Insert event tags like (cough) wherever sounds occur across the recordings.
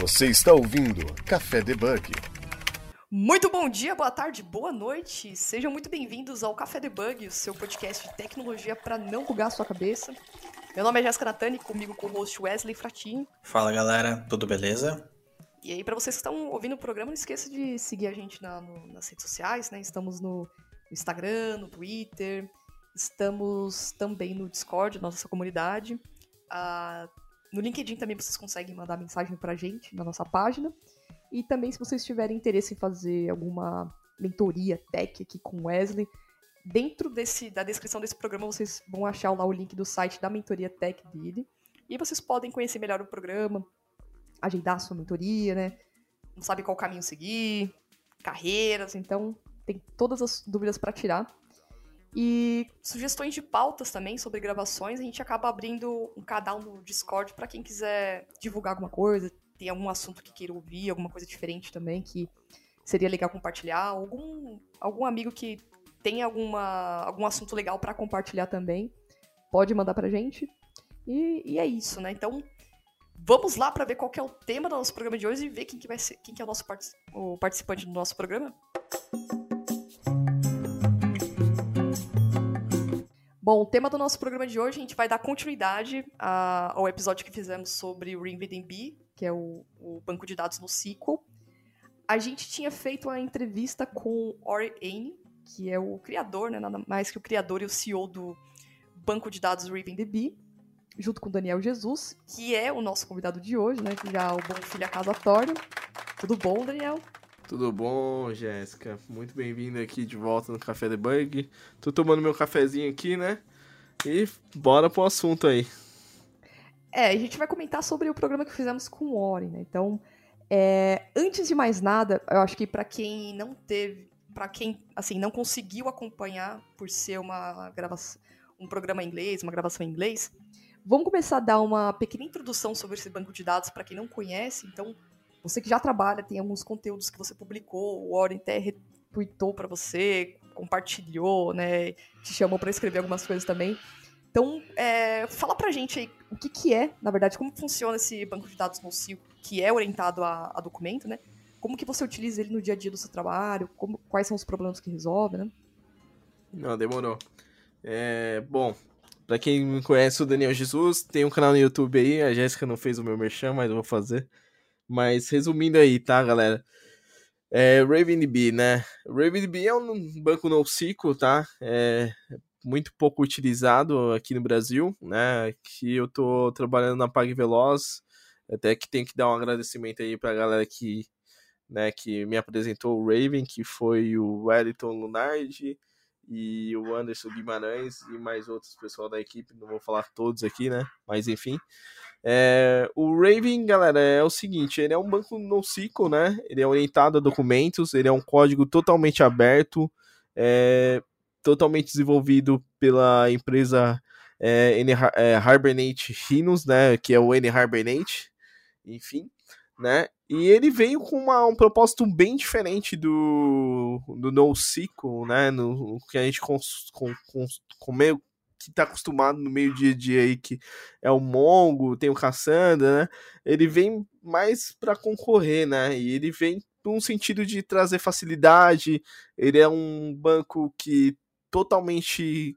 Você está ouvindo Café Debug. Muito bom dia, boa tarde, boa noite. Sejam muito bem-vindos ao Café Debug, o seu podcast de tecnologia para não bugar a sua cabeça. Meu nome é Jéssica Natani, comigo com o host Wesley Fratinho. Fala galera, tudo beleza? E aí, para vocês que estão ouvindo o programa, não esqueça de seguir a gente na, no, nas redes sociais, né? Estamos no Instagram, no Twitter, estamos também no Discord, nossa comunidade. Ah, no LinkedIn também vocês conseguem mandar mensagem pra gente na nossa página. E também, se vocês tiverem interesse em fazer alguma mentoria tech aqui com Wesley, dentro desse, da descrição desse programa vocês vão achar lá o link do site da mentoria tech dele. E vocês podem conhecer melhor o programa, agendar a sua mentoria, né? Não sabe qual caminho seguir, carreiras, então tem todas as dúvidas para tirar. E sugestões de pautas também sobre gravações, a gente acaba abrindo um canal no Discord para quem quiser divulgar alguma coisa, tem algum assunto que queira ouvir, alguma coisa diferente também que seria legal compartilhar, algum, algum amigo que tem alguma, algum assunto legal para compartilhar também, pode mandar pra gente. E, e, é isso, né? Então, vamos lá para ver qual é o tema do nosso programa de hoje e ver quem que vai ser, quem que é o nosso o participante do nosso programa. Bom, o tema do nosso programa de hoje, a gente vai dar continuidade a, ao episódio que fizemos sobre o RingVDB, que é o, o, banco de dados no SQL. A gente tinha feito a entrevista com Ori Aine, que é o criador, né, nada mais que o criador e o CEO do banco de dados RingVDB, junto com Daniel Jesus, que é o nosso convidado de hoje, né, que já é o Bom Filho a Casa Torna. Tudo bom, Daniel? Tudo bom, Jéssica? Muito bem-vindo aqui de volta no Café Debug. Tô tomando meu cafezinho aqui, né? E bora pro assunto aí. É, a gente vai comentar sobre o programa que fizemos com o Ori, né? Então, é, antes de mais nada, eu acho que para quem não teve, para quem assim não conseguiu acompanhar por ser uma gravação, um programa em inglês, uma gravação em inglês, vamos começar a dar uma pequena introdução sobre esse banco de dados para quem não conhece. Então, você que já trabalha, tem alguns conteúdos que você publicou, o Warren até retweetou para você, compartilhou, né? Te chamou para escrever algumas coisas também. Então, é, fala pra gente aí o que, que é, na verdade, como funciona esse banco de dados no CIO, que é orientado a, a, documento, né? Como que você utiliza ele no dia a dia do seu trabalho, como, quais são os problemas que resolve, né? Não, demorou. É, bom, pra quem me conhece, o Daniel Jesus, tem um canal no YouTube aí, a Jéssica não fez o meu merchan, mas eu vou fazer. Mas resumindo aí, tá, galera? É, RavenDB, né? RavenDB é um banco NoSQL, tá? É muito pouco utilizado aqui no Brasil, né? Que eu tô trabalhando na PagVeloz, até que tem que dar um agradecimento aí pra galera que, né, que me apresentou o Raven, que foi o Wellington Lunardi e o Anderson Guimarães e mais outros pessoal da equipe, não vou falar todos aqui, né? Mas enfim, é, o Raven, galera, é o seguinte, ele é um banco NoSQL, né? Ele é orientado a documentos, ele é um código totalmente aberto, é, totalmente desenvolvido pela empresa é, N, é, Hibernate Rhinos, né? Que é o N Hibernate, enfim, né? E ele veio com uma, um propósito bem diferente do, do NoSQL, né? No, no que a gente com, com, com meio que tá acostumado no meio dia a dia aí, que é o Mongo, tem o Cassandra, né? Ele vem mais para concorrer, né? E ele vem num sentido de trazer facilidade. Ele é um banco que totalmente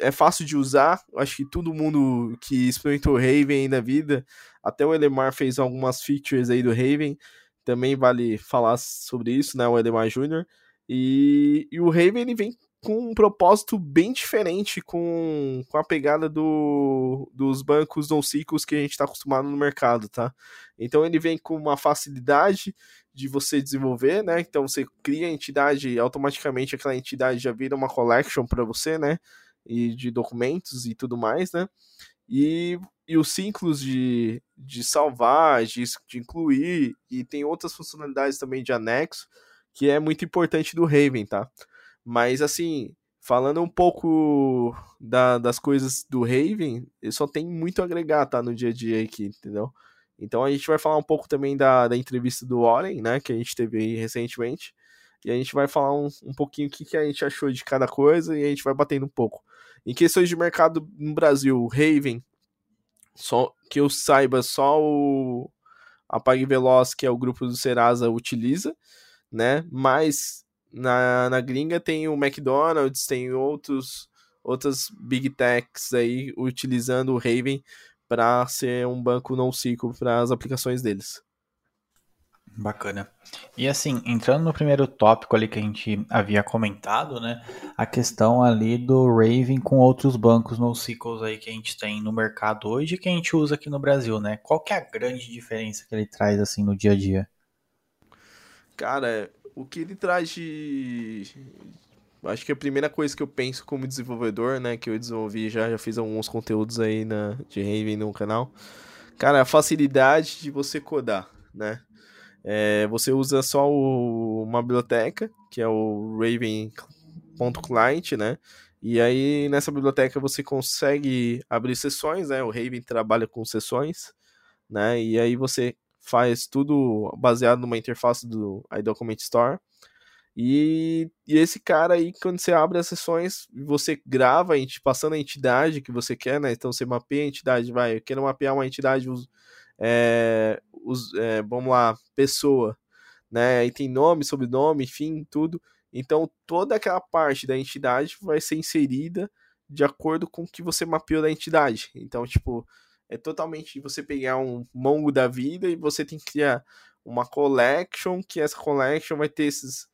é fácil de usar. Acho que todo mundo que experimentou Raven aí na vida, até o Elemar fez algumas features aí do Raven. Também vale falar sobre isso, né? O Elemar Júnior. E, e o Raven ele vem com um propósito bem diferente com, com a pegada do, dos bancos não ciclos que a gente está acostumado no mercado, tá? Então ele vem com uma facilidade de você desenvolver, né? Então você cria a entidade automaticamente aquela entidade já vira uma collection para você, né? E de documentos e tudo mais, né? E, e os ciclos de, de salvar, de, de incluir, e tem outras funcionalidades também de anexo, que é muito importante do Raven, tá? Mas assim, falando um pouco da, das coisas do Raven, ele só tem muito a agregar, tá? No dia a dia aqui, entendeu? Então a gente vai falar um pouco também da, da entrevista do Warren, né? Que a gente teve aí recentemente. E a gente vai falar um, um pouquinho o que, que a gente achou de cada coisa e a gente vai batendo um pouco. Em questões de mercado no Brasil, Raven, só que eu saiba, só o, a PagVeloz, que é o grupo do Serasa, utiliza, né? Mas na, na gringa tem o McDonald's, tem outros outras big techs aí utilizando o Raven para ser um banco NoSQL para as aplicações deles. Bacana. E assim, entrando no primeiro tópico ali que a gente havia comentado, né? A questão ali do Raven com outros bancos NoSQLs aí que a gente tem no mercado hoje e que a gente usa aqui no Brasil, né? Qual que é a grande diferença que ele traz assim no dia a dia? Cara, o que ele traz de. Acho que a primeira coisa que eu penso como desenvolvedor, né? Que eu desenvolvi já, já fiz alguns conteúdos aí na, de Raven no canal. Cara, a facilidade de você codar, né? É, você usa só o, uma biblioteca, que é o Raven.client, né? E aí nessa biblioteca você consegue abrir sessões, né? O Raven trabalha com sessões, né? E aí você faz tudo baseado numa interface do iDocument Store. E, e, esse cara aí, quando você abre as sessões, você grava passando a entidade que você quer, né? Então você mapeia a entidade, vai, eu quero mapear uma entidade é, os, é, vamos lá, pessoa, né? Aí tem nome, sobrenome, enfim, tudo. Então toda aquela parte da entidade vai ser inserida de acordo com o que você mapeou da entidade. Então, tipo, é totalmente você pegar um mongo da vida e você tem que criar uma collection, que essa collection vai ter esses,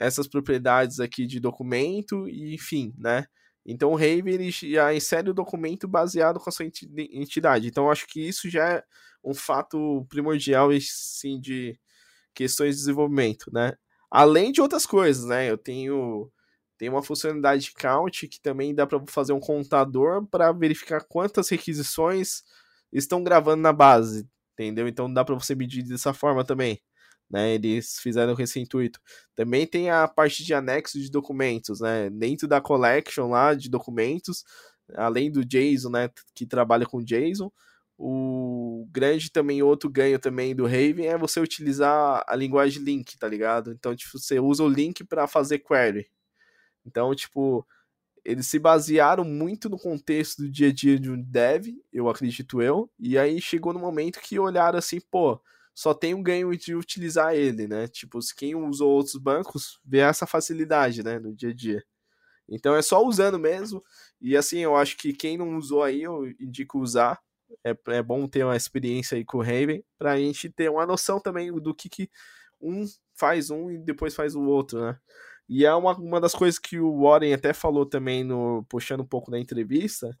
essas propriedades aqui de documento e enfim, né? Então o Raven ele já insere o documento baseado com a sua entidade. Então eu acho que isso já é um fato primordial sim de questões de desenvolvimento, né? Além de outras coisas, né? Eu tenho tem uma funcionalidade de count que também dá para fazer um contador para verificar quantas requisições estão gravando na base, entendeu? Então dá para você medir dessa forma também. Né, eles fizeram com esse intuito. Também tem a parte de anexo de documentos, né? Dentro da collection lá de documentos, além do JSON, né, que trabalha com JSON, o grande também, outro ganho também do Raven é você utilizar a linguagem link, tá ligado? Então, tipo, você usa o link para fazer query. Então, tipo, eles se basearam muito no contexto do dia a dia de um dev, eu acredito eu, e aí chegou no momento que olharam assim, pô, só tem um ganho de utilizar ele, né? Tipo, quem usou outros bancos vê essa facilidade, né, no dia a dia. Então é só usando mesmo. E assim, eu acho que quem não usou aí, eu indico usar. É, é bom ter uma experiência aí com o Raven, pra gente ter uma noção também do que, que um faz um e depois faz o outro, né? E é uma, uma das coisas que o Warren até falou também, no puxando um pouco da entrevista,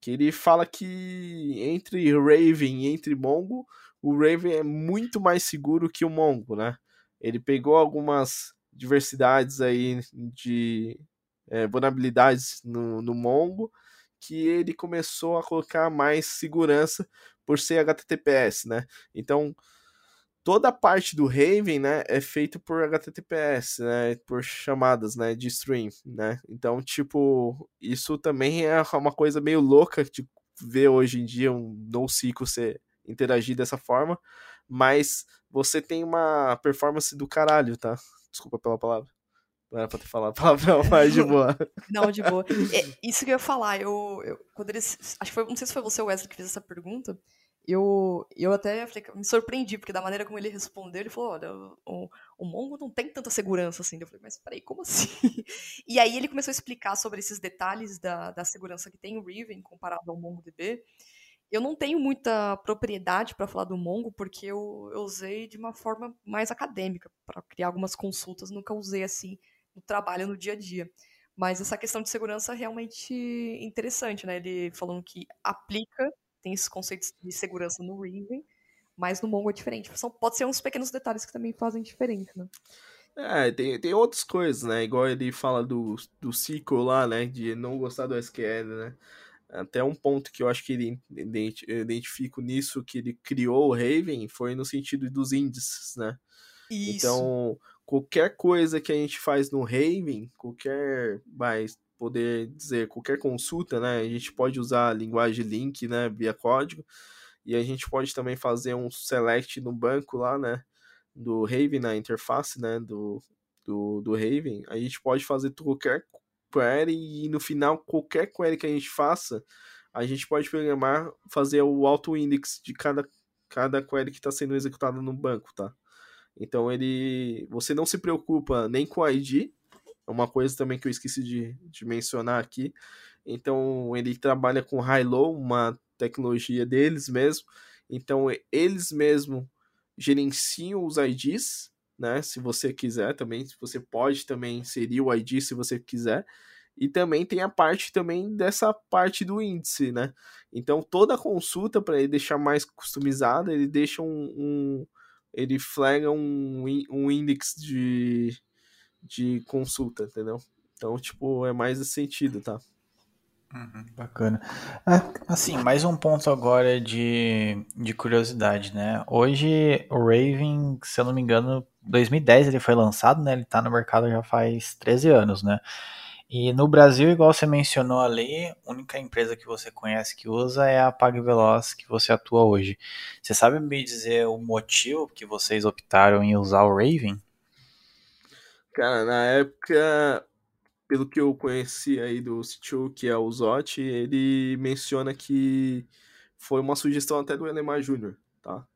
que ele fala que entre Raven e entre Mongo, o Raven é muito mais seguro que o Mongo, né? Ele pegou algumas diversidades aí de é, vulnerabilidades no, no Mongo que ele começou a colocar mais segurança por ser HTTPS, né? Então, toda a parte do Raven, né, é feito por HTTPS, né, por chamadas, né, de stream, né? Então, tipo, isso também é uma coisa meio louca de ver hoje em dia um NoSQL ser interagir dessa forma, mas você tem uma performance do caralho, tá? Desculpa pela palavra. Não era pra ter falado palavrão, mas de boa. (laughs) Não, de boa. É, isso que eu ia falar, eu, eu, quando eles. Acho que foi. Não sei se foi você, Wesley, que fez essa pergunta. Eu, eu até falei, me surpreendi, porque da maneira como ele respondeu, ele falou: olha, o, o Mongo não tem tanta segurança assim. Eu falei, mas peraí, como assim? (laughs) E aí ele começou a explicar sobre esses detalhes da, da segurança que tem o Riven comparado ao MongoDB eu não tenho muita propriedade para falar do Mongo, porque eu, eu, usei de uma forma mais acadêmica, para criar algumas consultas, nunca usei assim no trabalho, no dia a dia. Mas essa questão de segurança é realmente interessante, né? Ele falando que aplica, tem esses conceitos de segurança no Raven, mas no Mongo é diferente. São, pode ser uns pequenos detalhes que também fazem diferença, né? É, tem, tem outras coisas, né? Igual ele fala do, do SQL lá, né? De não gostar do SQL, né? Até um ponto que eu acho que ele identifico nisso que ele criou o Raven foi no sentido dos índices, né? Isso. Então, qualquer coisa que a gente faz no Raven, qualquer, vai poder dizer, qualquer consulta, né? A gente pode usar a linguagem link, né, via código, e a gente pode também fazer um select no banco lá, né, do Raven, na interface, né, do, do, do Raven. A gente pode fazer qualquer query e no final qualquer query que a gente faça, a gente pode programar, fazer o auto index de cada cada query que está sendo executada no banco, tá? Então ele, você não se preocupa nem com o ID, é uma coisa também que eu esqueci de, de mencionar aqui. Então ele trabalha com high-low, uma tecnologia deles mesmo. Então eles mesmo gerenciam os IDs, né? Se você quiser também, você pode também inserir o ID se você quiser. E também tem a parte também dessa parte do índice, né? Então toda consulta para ele deixar mais customizada, ele deixa um, um ele flaga um, um índice de, de consulta, entendeu? Então, tipo, é mais esse sentido, tá? Uhum, bacana. É, assim, mais um ponto agora de, de curiosidade, né? Hoje o Raven, se eu não me engano, 2010 ele foi lançado, né? Ele tá no mercado já faz 13 anos, né? E no Brasil, igual você mencionou ali, a única empresa que você conhece que usa é a PagVeloz que você atua hoje. Você sabe me dizer o motivo que vocês optaram em usar o Raven? Cara, na época, pelo que eu conheci aí do Stu, que é o Zotti, ele menciona que foi uma sugestão até do Elemar Júnior, tá?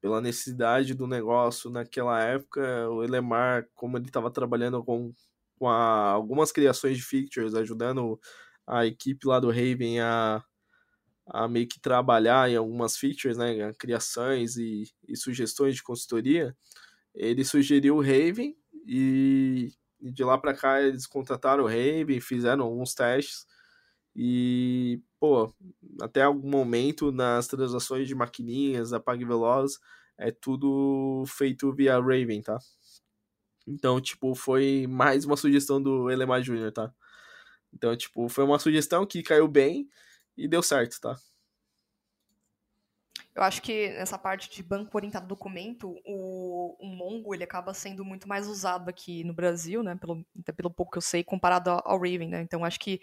Pela necessidade do negócio naquela época, o Elemar, como ele estava trabalhando com com a, algumas criações de features, ajudando a equipe lá do Raven a, a meio que trabalhar em algumas features, né, criações e, e sugestões de consultoria, ele sugeriu o Raven e, e de lá para cá eles contrataram o Raven, fizeram alguns testes e, pô, até algum momento nas transações de maquininhas, da PagVeloz, é tudo feito via Raven, tá? Então, tipo, foi mais uma sugestão do Elemar Júnior, tá? Então, tipo, foi uma sugestão que caiu bem e deu certo, tá? Eu acho que nessa parte de banco orientado documento, o, o Mongo ele acaba sendo muito mais usado aqui no Brasil, né? Pelo, até pelo pouco que eu sei, comparado ao Raven, né? Então acho que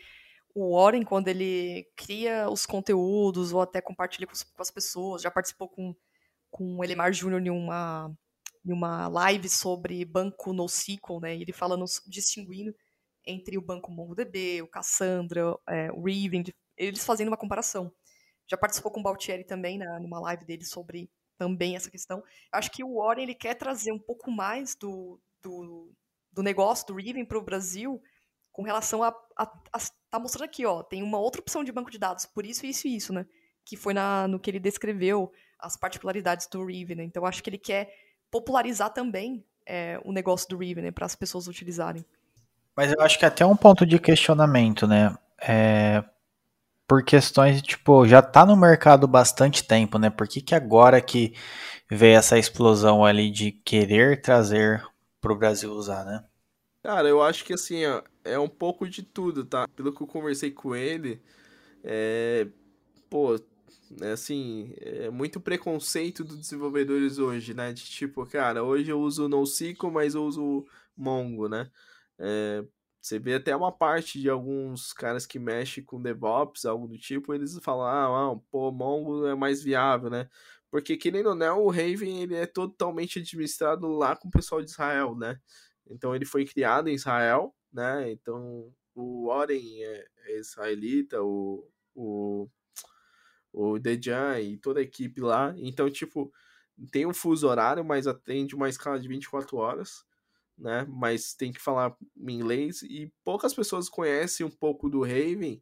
o Warren, quando ele cria os conteúdos ou até compartilha com, com as pessoas, já participou com, com o Elemar Júnior em uma em uma live sobre banco NoSQL, né? Ele falando, distinguindo entre o banco MongoDB, o Cassandra, é, o Raven, eles fazendo uma comparação. Já participou com o Baltieri também na, numa live dele sobre também essa questão. Acho que o Warren ele quer trazer um pouco mais do, do, do negócio do Raven para o Brasil com relação a, a, a, tá mostrando aqui, ó, tem uma outra opção de banco de dados, por isso, isso e isso, né? Que foi na, no que ele descreveu as particularidades do Raven, né? Então acho que ele quer popularizar também é, o negócio do Riven, né, para as pessoas utilizarem. Mas eu acho que é até um ponto de questionamento, né? É, por questões, tipo, já tá no mercado bastante tempo, né? Por que, que agora que veio essa explosão ali de querer trazer pro Brasil usar, né? Cara, eu acho que assim, ó, é um pouco de tudo, tá? Pelo que eu conversei com ele, é... pô, assim, é muito preconceito dos desenvolvedores hoje, né? De tipo, cara, hoje eu uso NoSQL, mas eu uso Mongo, né? É, você vê até uma parte de alguns caras que mexem com DevOps, algo do tipo, eles falam, ah, pô, Mongo é mais viável, né? Porque, querendo ou não, o Raven ele é totalmente administrado lá com o pessoal de Israel, né? Então, ele foi criado em Israel, né? Então, o Oren é, é israelita, o, o o Dejan e toda a equipe lá. Então, tipo, tem um fuso horário, mas atende uma escala de 24 horas, né? Mas tem que falar em inglês e poucas pessoas conhecem um pouco do Raven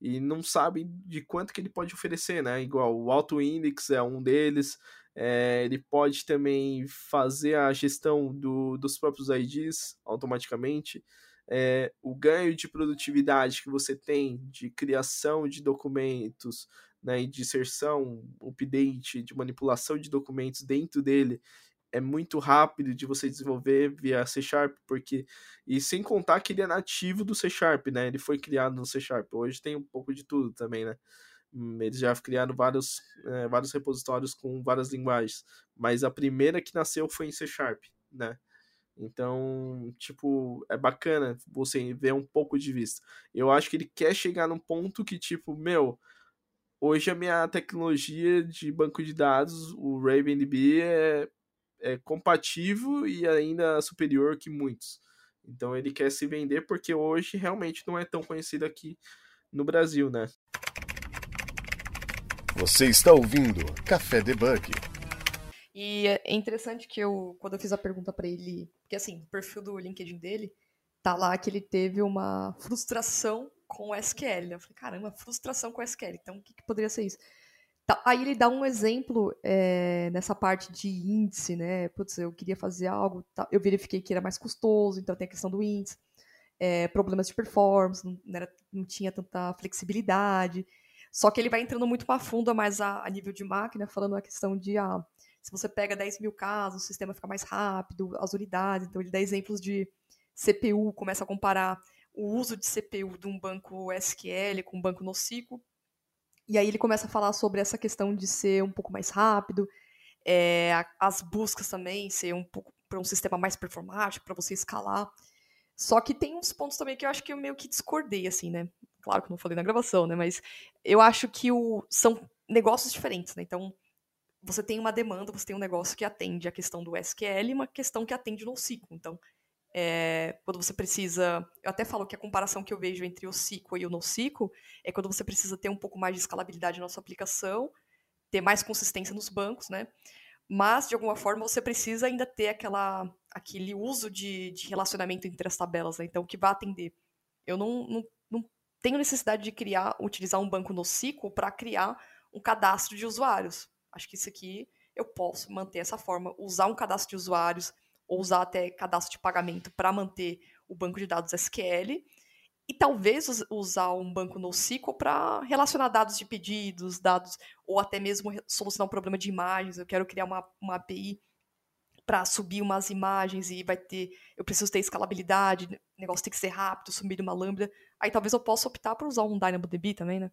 e não sabem de quanto que ele pode oferecer, né? Igual o Auto Index é um deles, é, ele pode também fazer a gestão do, dos próprios IDs automaticamente. É, o ganho de produtividade que você tem de criação de documentos, né, de inserção, update, de manipulação de documentos dentro dele é muito rápido de você desenvolver via C Sharp, porque e sem contar que ele é nativo do C Sharp, né? Ele foi criado no C Sharp. Hoje tem um pouco de tudo também, né? Hum, eles já criaram vários, é, vários repositórios com várias linguagens, mas a primeira que nasceu foi em C Sharp, né? Então, tipo, é bacana você ver um pouco de vista. Eu acho que ele quer chegar num ponto que, tipo, meu, hoje a minha tecnologia de banco de dados, o RavenDB, é, é compatível e ainda superior que muitos. Então ele quer se vender porque hoje realmente não é tão conhecido aqui no Brasil, né? Você está ouvindo Café Debug. E é interessante que eu, quando eu fiz a pergunta para ele, porque assim, o perfil do LinkedIn dele tá lá que ele teve uma frustração com SQL. Né? Eu falei, caramba, frustração com SQL. Então, o que, que poderia ser isso? Tá, aí ele dá um exemplo é, nessa parte de índice, né? Putz, eu queria fazer algo, tá, eu verifiquei que era mais custoso, então tem a questão do índice, é, problemas de performance, não, não, era, não, tinha tanta flexibilidade. Só que ele vai entrando muito mais fundo, mais a, a, nível de máquina, falando a questão de ah, se você pega 10 mil casos, o sistema fica mais rápido, as unidades. Então ele dá exemplos de CPU, começa a comparar o uso de CPU de um banco SQL com um banco NoSQL. E aí ele começa a falar sobre essa questão de ser um pouco mais rápido, é, as buscas também ser um pouco para um sistema mais performático, para você escalar. Só que tem uns pontos também que eu acho que eu meio que discordei, assim, né? Claro que não falei na gravação, né? Mas eu acho que o, são negócios diferentes, né? Então, você tem uma demanda, você tem um negócio que atende a questão do SQL e uma questão que atende no NoSQL. Então, é, quando você precisa. Eu até falo que a comparação que eu vejo entre o SQL e o NoSQL é quando você precisa ter um pouco mais de escalabilidade na sua aplicação, ter mais consistência nos bancos, né? Mas, de alguma forma, você precisa ainda ter aquela, aquele uso de, de relacionamento entre as tabelas, né? Então, que vai atender. Eu não, não, não tenho necessidade de criar, utilizar um banco NoSQL para criar um cadastro de usuários. Acho que isso aqui eu posso manter essa forma, usar um cadastro de usuários, ou usar até cadastro de pagamento para manter o banco de dados SQL, e talvez usar um banco NoSQL para relacionar dados de pedidos, dados, ou até mesmo solucionar um problema de imagens. Eu quero criar uma, uma API para subir umas imagens e vai ter. Eu preciso ter escalabilidade, o negócio tem que ser rápido, subir uma lambda. Aí talvez eu possa optar por usar um DynamoDB também, né?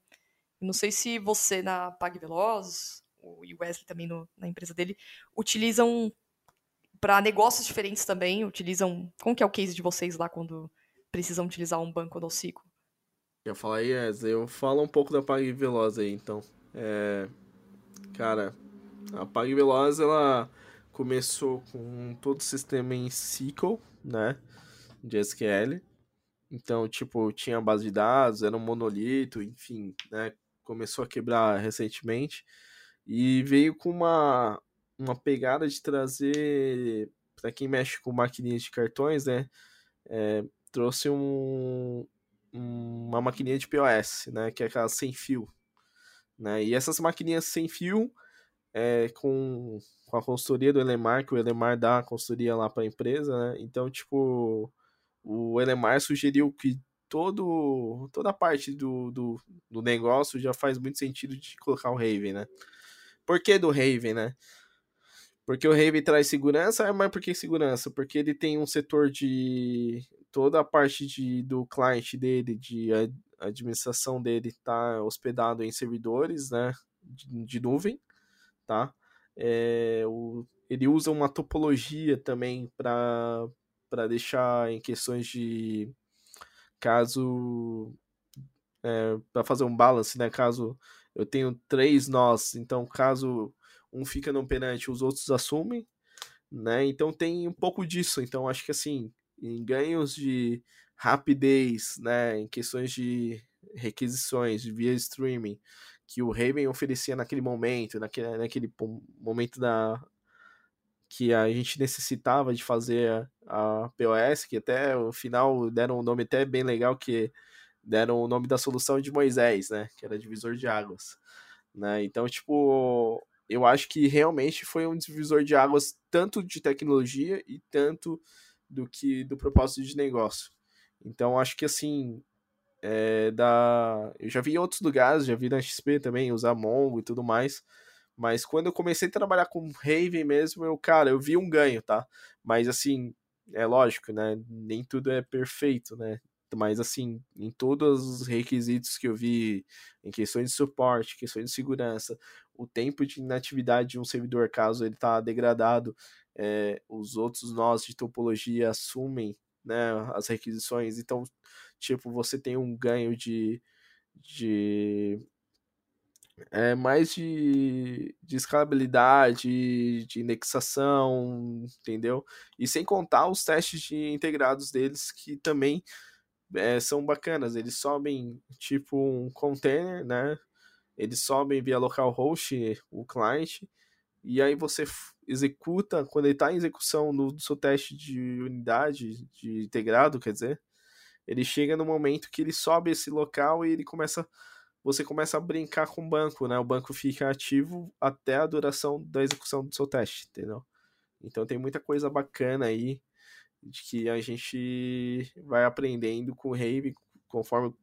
Não sei se você na PagVeloz, o Wesley também no, na empresa dele, utilizam para negócios diferentes também utilizam. Como que é o case de vocês lá quando precisam utilizar um banco do ciclo? Eu falar yes, eu falo um pouco da Pag Veloz aí, então. É, cara, a Pag Veloz ela começou com todo o sistema em SQL, né, de SQL. Então, tipo, tinha base de dados, era um monolito, enfim, né, começou a quebrar recentemente e veio com uma uma pegada de trazer, para quem mexe com maquininhas de cartões, né? É, trouxe um, uma maquininha de POS, né? Que é aquela sem fio. Né? E essas maquininhas sem fio, é, com, com a consultoria do Elemar, que o Elemar dá a consultoria lá para a empresa, né? Então, tipo, o Elemar sugeriu que todo, toda a parte do, do, do negócio já faz muito sentido de colocar o Raven, né? Por que do Raven, né? Porque o Raven traz segurança, mas por que segurança? Porque ele tem um setor de. toda a parte de, do cliente dele, de administração dele, tá hospedado em servidores, né? De, de nuvem, tá? É, o, ele usa uma topologia também para deixar em questões de caso é, para fazer um balance, né? Caso eu tenho três nós, então caso um fica no penalti, os outros assumem, né? Então tem um pouco disso. Então acho que assim, em ganhos de rapidez, né, em questões de requisições via streaming que o Raven oferecia naquele momento, naquele, naquele momento da que a gente necessitava de fazer a, a POS, que até o final deram um nome até bem legal que deram o nome da solução de Moisés, né, que era divisor de águas, né? Então, tipo, eu acho que realmente foi um divisor de águas tanto de tecnologia e tanto do que do propósito de negócio. Então acho que assim é, da eu já vi em outros lugares, já vi na XP também usar Mongo e tudo mais, mas quando eu comecei a trabalhar com Raven mesmo, eu cara, eu vi um ganho, tá? Mas assim, é lógico, né? Nem tudo é perfeito, né? Mas assim, em todos os requisitos que eu vi, em questões de suporte, questões de segurança, o tempo de inatividade de um servidor, caso ele está degradado, é, os outros nós de topologia assumem né, as requisições. Então, tipo, você tem um ganho de, de é, mais de, de escalabilidade, de indexação, entendeu? E sem contar os testes de integrados deles que também é, são bacanas. Eles sobem tipo um container, né? Eles sobem via localhost o cliente, e aí você executa, quando ele está em execução no, seu teste de unidade, de integrado, quer dizer, ele chega no momento que ele sobe esse local e ele começa você começa a brincar com o banco, né? O banco fica ativo até a duração da execução do seu teste, entendeu? Então tem muita coisa bacana aí de que a gente vai aprendendo com o Rave conforme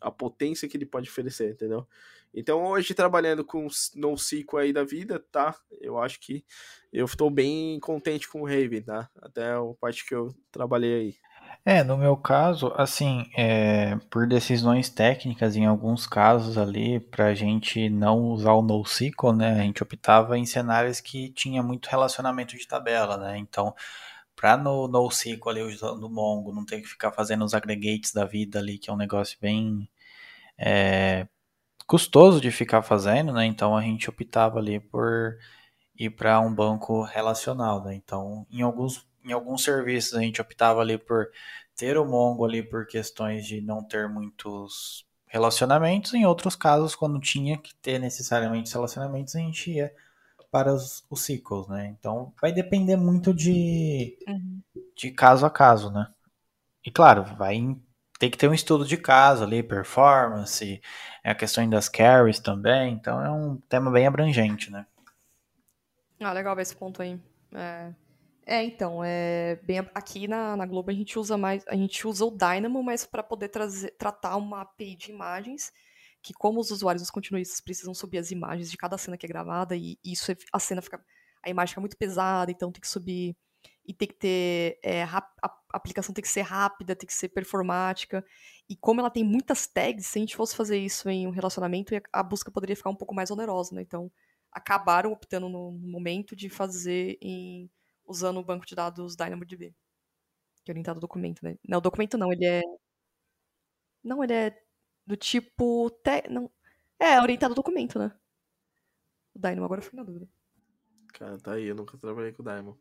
a potência que ele pode oferecer, entendeu? Então hoje trabalhando com no ciclo aí da vida, tá? Eu acho que eu estou bem contente com o Rave, tá? Até a parte que eu trabalhei aí. É, no meu caso, assim, é, por decisões técnicas, em alguns casos ali, para a gente não usar o NoSQL, né, a gente optava em cenários que tinha muito relacionamento de tabela, né, então, para no NoSQL ali, usando o Mongo, não ter que ficar fazendo os aggregates da vida ali, que é um negócio bem é, custoso de ficar fazendo, né, então a gente optava ali por ir para um banco relacional, né, então, em alguns em alguns serviços a gente optava ali por ter o Mongo ali por questões de não ter muitos relacionamentos, em outros casos, quando tinha que ter necessariamente relacionamentos, a gente ia para os, os ciclos, né? Então vai depender muito de, uhum. de caso a caso, né? E claro, vai ter que ter um estudo de caso ali, performance, é a questão das carries também, então é um tema bem abrangente, né? Ah, legal ver esse ponto aí. É, é, então, é bem aqui na, na Globo a gente usa mais, a gente usa o Dynamo, mas para poder trazer, tratar uma API de imagens, que como os usuários, os continuistas precisam subir as imagens de cada cena que é gravada e, e isso é, a cena fica a imagem fica muito pesada, então tem que subir e tem que ter é, a, aplicação tem que ser rápida, tem que ser performática. E como ela tem muitas tags, se a gente fosse fazer isso em um relacionamento, a busca poderia ficar um pouco mais onerosa, né? Então, acabaram optando no momento de fazer em usando o banco de dados DynamoDB. Que é orientado ao documento, né? Não, o documento não, ele é. Não, ele é do tipo. Te... Não... É, orientado ao documento, né? O Dynamo, agora eu fui na dúvida. Cara, tá aí, eu nunca trabalhei com o Dynamo.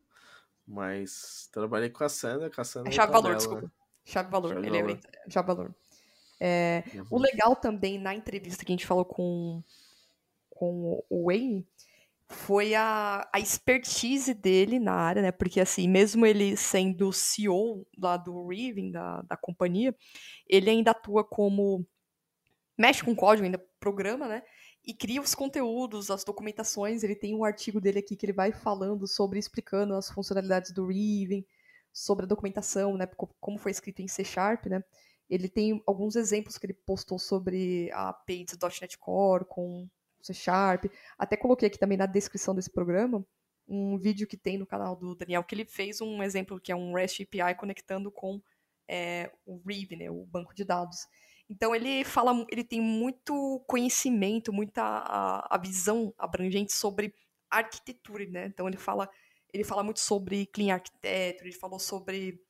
Mas trabalhei com a Sandra, com a Sandra. É chave valor, desculpa. Né? Chave valor. Chave ele é valor. é chave valor. É, uhum. O legal também na entrevista que a gente falou com, com o Wayne foi a, a expertise dele na área, né? Porque, assim, mesmo ele sendo CEO lá do Riven, da, da companhia, ele ainda atua como. mexe com código, ainda programa, né? E cria os conteúdos, as documentações. Ele tem um artigo dele aqui que ele vai falando sobre, explicando as funcionalidades do Riven, sobre a documentação, né? Como foi escrito em C Sharp, né? Ele tem alguns exemplos que ele postou sobre a API .NET Core com C Sharp. Até coloquei aqui também na descrição desse programa um vídeo que tem no canal do Daniel, que ele fez um exemplo que é um REST API conectando com é, o Rive, né, o banco de dados. Então ele fala, ele tem muito conhecimento, muita a, a visão abrangente sobre arquitetura, né? Então ele fala, ele fala muito sobre Clean Architecture, ele falou sobre,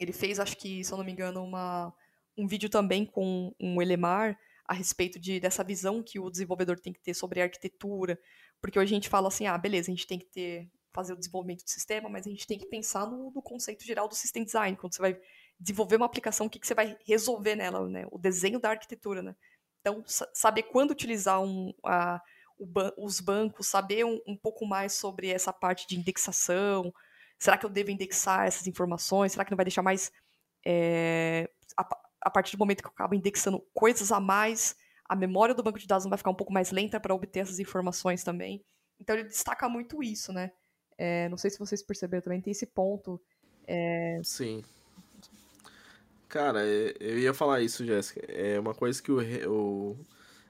ele fez, acho que, se eu não me engano, uma, um vídeo também com um Elemar a respeito de, dessa visão que o desenvolvedor tem que ter sobre a arquitetura, porque hoje a gente fala assim, ah, beleza, a gente tem que ter fazer o desenvolvimento do sistema, mas a gente tem que pensar no, no conceito geral do system design, quando você vai desenvolver uma aplicação, o que, que você vai resolver nela, né? O desenho da arquitetura, né? Então, saber quando utilizar um, a, ban os bancos, saber um, um, pouco mais sobre essa parte de indexação, será que eu devo indexar essas informações? Será que não vai deixar mais é, a partir do momento que eu acabo indexando coisas a mais, a memória do banco de dados vai ficar um pouco mais lenta para obter essas informações também. Então ele destaca muito isso, né? É, não sei se vocês perceberam também, tem esse ponto. É... Sim. Cara, é, eu ia falar isso, Jéssica. É uma coisa que o, o.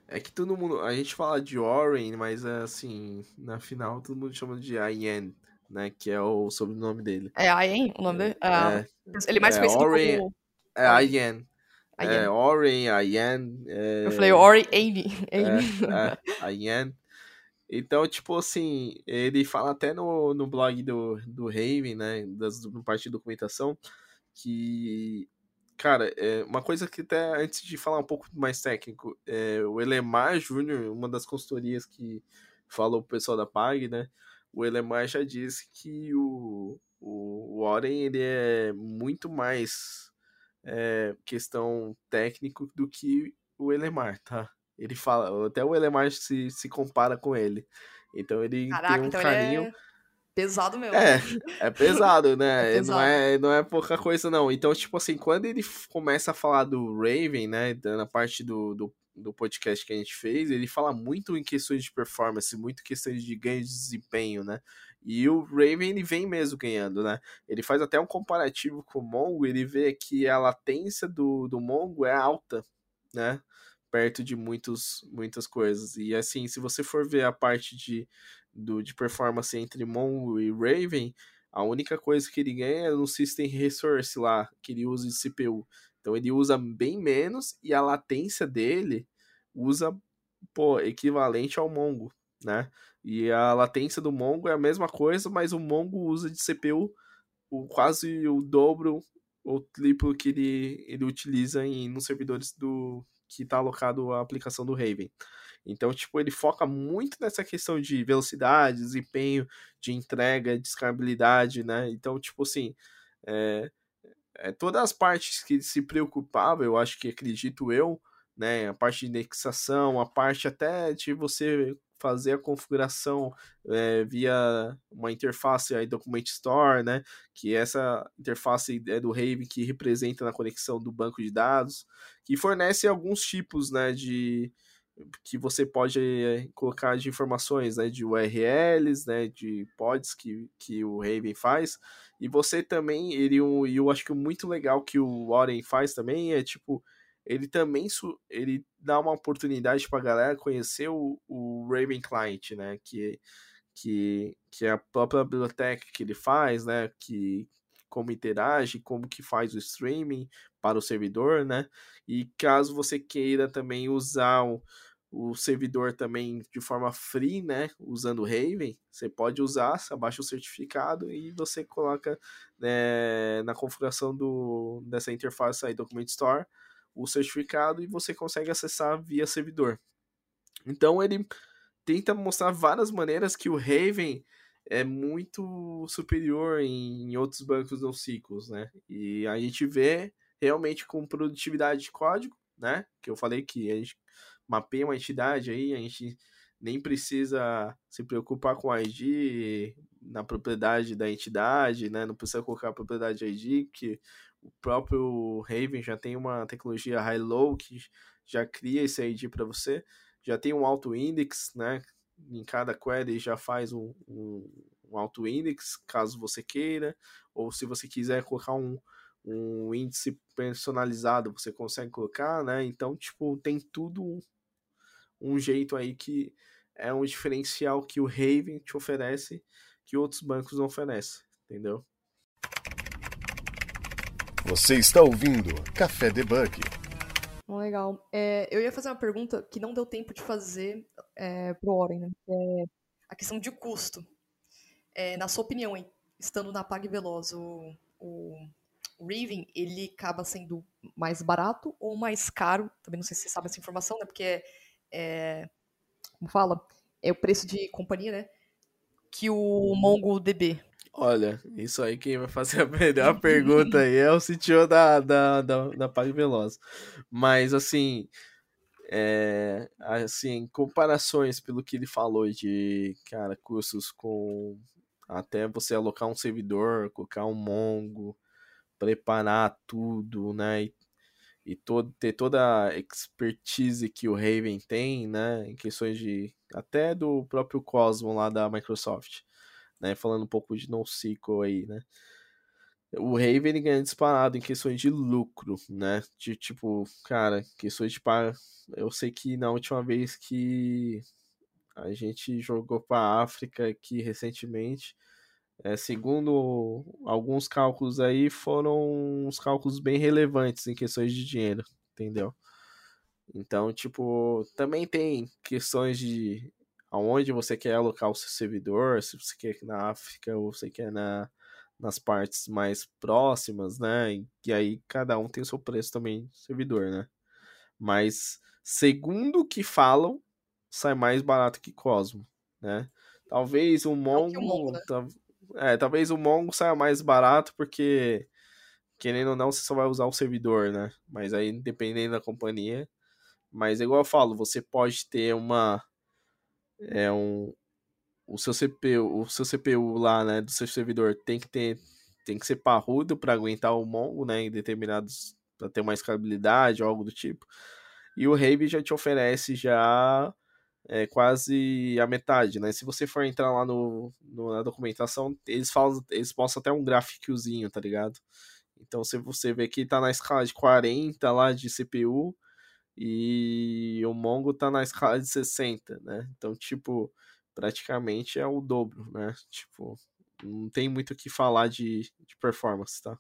É que todo mundo. A gente fala de Warren, mas é assim. Na final todo mundo chama de Ian, né? Que é o sobrenome dele. É Ian o nome dele? Ah, é, ele mais é, conhecido Warren, como. É Ian. É, Ori, Ayan. É... Eu falei Ori, Amy. É, é, Então, tipo assim, ele fala até no, no blog do, do Raven, né, das, do parte de documentação, que, cara, é uma coisa que até antes de falar um pouco mais técnico, é, o Elemar Júnior, uma das consultorias que falou pro pessoal da PAG, né, o Elemar já disse que o, o, o Oren, ele é muito mais é, questão técnico do que o Elemar, tá? Ele fala, até o Elemar se, se compara com ele. Então ele Caraca, tem um então carinho. Pesado mesmo. É, é (laughs) pesado, né? É pesado. Não, é, não é pouca coisa, não. Então, tipo assim, quando ele começa a falar do Raven, né? Na parte do, do, do podcast que a gente fez, ele fala muito em questões de performance, muito questões de ganho de desempenho, né? E o Raven, ele vem mesmo ganhando, né? Ele faz até um comparativo com o Mongo, ele vê que a latência do, do Mongo é alta, né? Perto de muitos, muitas coisas. E assim, se você for ver a parte de, do, de performance entre Mongo e Raven, a única coisa que ele ganha é no System Resource lá, que ele usa de CPU. Então ele usa bem menos e a latência dele usa, pô, equivalente ao Mongo, né? E a latência do Mongo é a mesma coisa, mas o Mongo usa de CPU o, quase o dobro ou triplo que ele, ele utiliza em, nos servidores do que está alocado a aplicação do Raven. Então, tipo, ele foca muito nessa questão de velocidade, desempenho, de entrega, de escalabilidade, né? Então, tipo assim, é, é, todas as partes que se preocupava, eu acho que acredito eu, né? A parte de indexação, a parte até de você fazer a configuração é, via uma interface aí Document Store, né? Que essa interface é do Raven que representa na conexão do banco de dados, que fornece alguns tipos, né? De que você pode é, colocar de informações, né? De URLs, né? De pods que, que o Raven faz. E você também, ele, e eu acho que muito legal que o Warren faz também é tipo ele também ele dá uma oportunidade para a galera conhecer o, o Raven Client, né? Que, que, que é a própria biblioteca que ele faz, né? Que como interage, como que faz o streaming para o servidor, né? E caso você queira também usar o, o servidor também de forma free, né? Usando o Raven, você pode usar, você abaixa o certificado e você coloca né, na configuração do, dessa interface aí, Document Store, o certificado e você consegue acessar via servidor. Então ele tenta mostrar várias maneiras que o Raven é muito superior em outros bancos não ciclos, né? E a gente vê realmente com produtividade de código, né? Que eu falei que a gente mapeia uma entidade aí, a gente nem precisa se preocupar com ID na propriedade da entidade, né? Não precisa colocar a propriedade ID, que o próprio Raven já tem uma tecnologia high-low que já cria esse ID para você. Já tem um auto-index, né? Em cada query já faz um, um, um auto-index, caso você queira. Ou se você quiser colocar um, um índice personalizado, você consegue colocar, né? Então, tipo, tem tudo um, jeito aí que é um diferencial que o Raven te oferece que outros bancos não oferecem, entendeu? Você está ouvindo Café Debug. Legal. É, eu ia fazer uma pergunta que não deu tempo de fazer é, pro Oren, né? É a questão de custo. É, na sua opinião, hein, estando na PagVeloz, o, o, o ele acaba sendo mais barato ou mais caro? Também não sei se você sabe essa informação, né? Porque é, é como fala? É o preço de companhia, né? Que o MongoDB. Olha, isso aí quem vai fazer a (laughs) melhor pergunta aí é o CTO da, da, da, da PagVeloz. Mas, assim, é, assim, comparações pelo que ele falou de, cara, cursos com até você alocar um servidor, colocar um Mongo, preparar tudo, né, e, e todo, ter toda a expertise que o Raven tem, né, em questões de, até do próprio Cosmos lá da Microsoft né? Falando um pouco de NoSQL aí, né? O Raven ganha disparado em questões de lucro, né? De tipo, cara, questões de paga. Eu sei que na última vez que a gente jogou para África aqui recentemente, é, segundo alguns cálculos aí, foram uns cálculos bem relevantes em questões de dinheiro, entendeu? Então, tipo, também tem questões de aonde você quer alocar o seu servidor, se você quer na África ou você quer na, nas partes mais próximas, né? E aí cada um tem o seu preço também servidor, né? Mas segundo o que falam, sai mais barato que Cosmo, né? Talvez o Mongo, o Mongo né? é, talvez o Mongo saia mais barato porque querendo ou não você só vai usar o servidor, né? Mas aí dependendo da companhia, mas igual eu falo, você pode ter uma é um, o seu CPU, o seu CPU lá, né, do seu servidor tem que ter tem que ser parrudo para aguentar o Mongo, né, em determinados para ter uma escalabilidade ou algo do tipo. E o Rave já te oferece já é, quase a metade, né? Se você for entrar lá no, no, na documentação, eles falam, eles mostram até um gráficozinho, tá ligado? Então se você vê que tá na escala de 40 lá de CPU e o Mongo tá na escala de 60, né? Então, tipo, praticamente é o dobro, né? Tipo, não tem muito o que falar de, de performance, tá?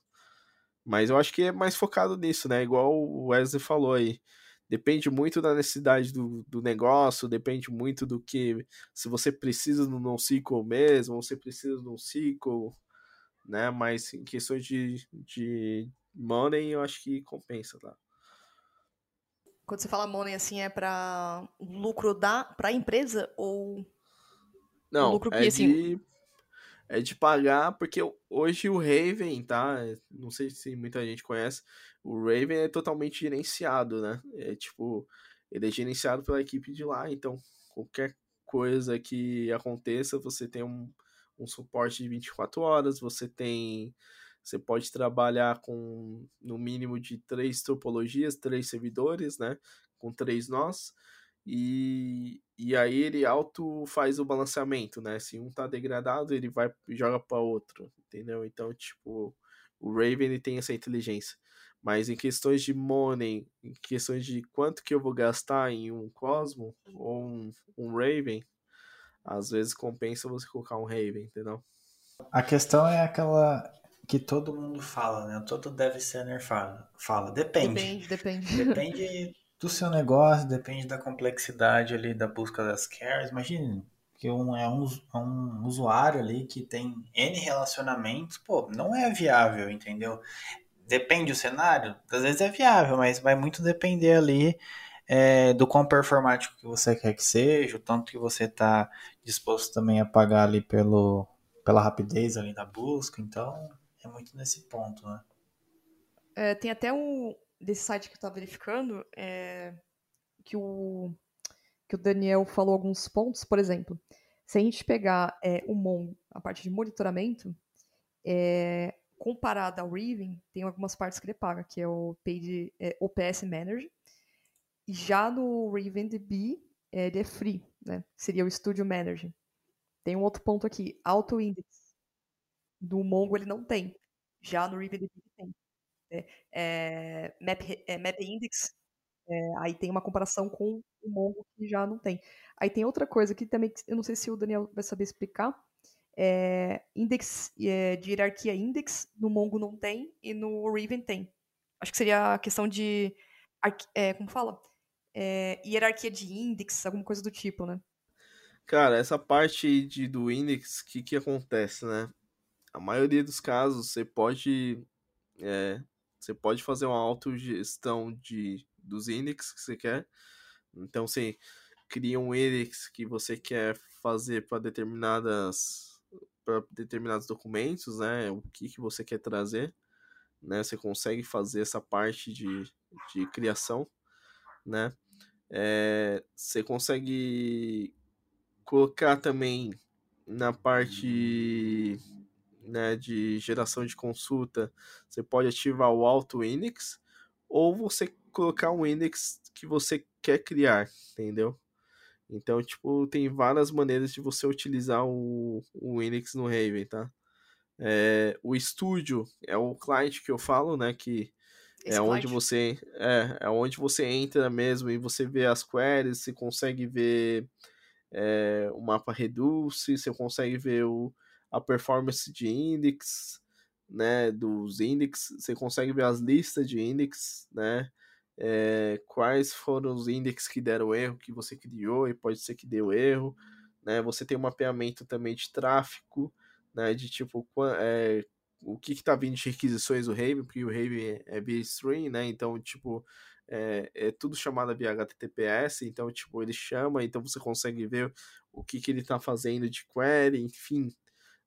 Mas eu acho que é mais focado nisso, né? Igual o Wesley falou aí. Depende muito da necessidade do, do negócio, depende muito do que. Se você precisa do NoSQL mesmo, ou você precisa do NoSQL, né? Mas em questões de, de money, eu acho que compensa, tá? Quando você fala money, assim, é para lucro da para a empresa ou não, lucro que, é assim... de é de pagar, porque hoje o Raven, tá? Não sei se muita gente conhece, o Raven é totalmente gerenciado, né? É tipo, ele é gerenciado pela equipe de lá, então qualquer coisa que aconteça, você tem um, um suporte de 24 horas, você tem. Você pode trabalhar com no mínimo de três topologias, três servidores, né? Com três nós. E, e aí ele auto faz o balanceamento, né? Se um tá degradado, ele vai joga para outro, entendeu? Então, tipo, o Raven tem essa inteligência. Mas em questões de money, em questões de quanto que eu vou gastar em um Cosmo ou um, um Raven, às vezes compensa você colocar um Raven, entendeu? A questão é aquela que todo mundo fala, né? Todo deve ser nerfado. Fala, depende. Depende, depende. Depende do seu negócio, depende da complexidade ali da busca das cares. Imagine que um, é um, é um usuário ali que tem N relacionamentos, pô, não é viável, entendeu? Depende do cenário, às vezes é viável, mas vai muito depender ali é, do quão performático que você quer que seja, o tanto que você está disposto também a pagar ali pelo, pela rapidez ali da busca, então é muito nesse ponto, né? É, tem até um, desse site que eu estava verificando, é, que, o, que o Daniel falou alguns pontos, por exemplo, se a gente pegar é, o Mon, a parte de monitoramento, é, comparada ao Riven, tem algumas partes que ele paga, que é o Paid é, OPS Manager, e já no RavenDB é, ele é free, né? Seria o Studio Manager. Tem um outro ponto aqui, Auto Index. Do Mongo ele não tem. Já no RavenDB ele tem é, é, map, é, map index, é, aí tem uma comparação com o Mongo que já não tem. Aí tem outra coisa que também, eu não sei se o Daniel vai saber explicar, é, index é, de hierarquia index, no Mongo não tem e no Raven tem. Acho que seria a questão de, é, como fala? É, hierarquia de index, alguma coisa do tipo, né? Cara, essa parte de, do index, o que, que acontece, né? A maioria dos casos, você pode é, você pode fazer uma autogestão de, dos index que você quer. Então você cria um index que você quer fazer para determinadas para determinados documentos, né? O que, que você quer trazer, né? Você consegue fazer essa parte de, de criação, né? É, você consegue colocar também na parte né, de geração de consulta, você pode ativar o auto index ou você colocar um index que você quer criar, entendeu? Então, tipo, tem várias maneiras de você utilizar o, o index no Raven, tá? É, o estúdio é o client que eu falo, né, que Esse é onde você é, é onde você entra mesmo e você vê as queries, você consegue ver é, o mapa Reduce, você consegue ver o, a performance de index, né, dos index, você consegue ver as listas de index, né, é, quais foram os index que deram erro que você criou e pode ser que deu erro, né, você tem um mapeamento também de tráfego, né, de tipo, é, o que está vindo de requisições do Raven, porque o Raven é via stream, né, então, tipo, é, é, tudo chamado via HTTPS, então, tipo, ele chama, então você consegue ver o que, que ele está fazendo de query, enfim,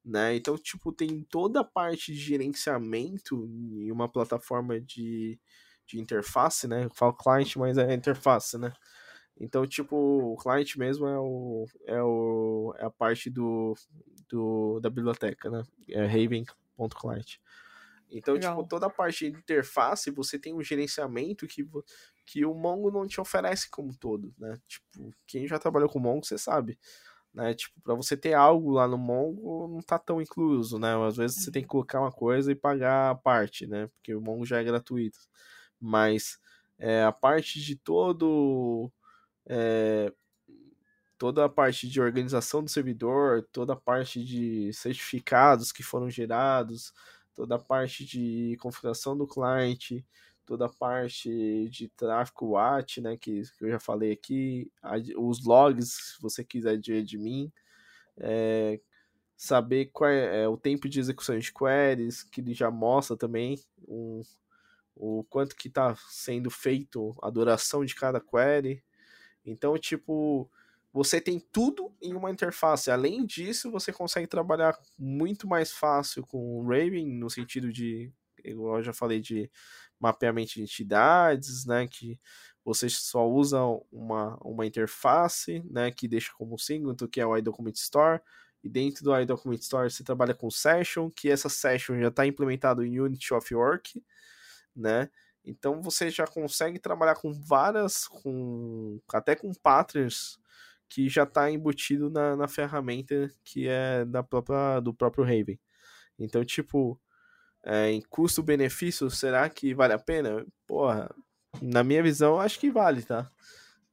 né? Então, tipo, tem toda a parte de gerenciamento em uma plataforma de, de interface, né? Eu falo client, mas é interface, né? Então, tipo, o client mesmo é, o, é, o, é a parte do, do, da biblioteca, né? É Raven.client. Então, tipo, Legal. tipo, toda a parte de interface, você tem um gerenciamento que, que o Mongo não te oferece como todo, né? Tipo, quem já trabalhou com Mongo, você sabe. Né? Tipo, para você ter algo lá no Mongo, não tá tão incluso, né? Às vezes você tem que colocar uma coisa e pagar a parte, né? Porque o Mongo já é gratuito. Mas é, a parte de todo é, toda a parte de organização do servidor, toda a parte de certificados que foram gerados, toda a parte de configuração do cliente, toda a parte de tráfego WAT, né, que, que eu já falei aqui, os logs, se você quiser de admin, é, saber qual é, é, o tempo de execução de queries, que ele já mostra também um, o quanto que está sendo feito a duração de cada query. Então, tipo, você tem tudo em uma interface. Além disso, você consegue trabalhar muito mais fácil com o Raven, no sentido de, igual eu já falei, de mapeamento de entidades, né, que você só usa uma, uma interface, né, que deixa como símbolo, que é o iDocument Store, e dentro do iDocument Store você trabalha com Session, que essa Session já está implementado em Unity of Work, né, então você já consegue trabalhar com várias, com até com patterns que já está embutido na, na ferramenta que é da própria, do próprio Raven. Então, tipo, é, em custo-benefício, será que vale a pena? Porra, na minha visão, acho que vale, tá?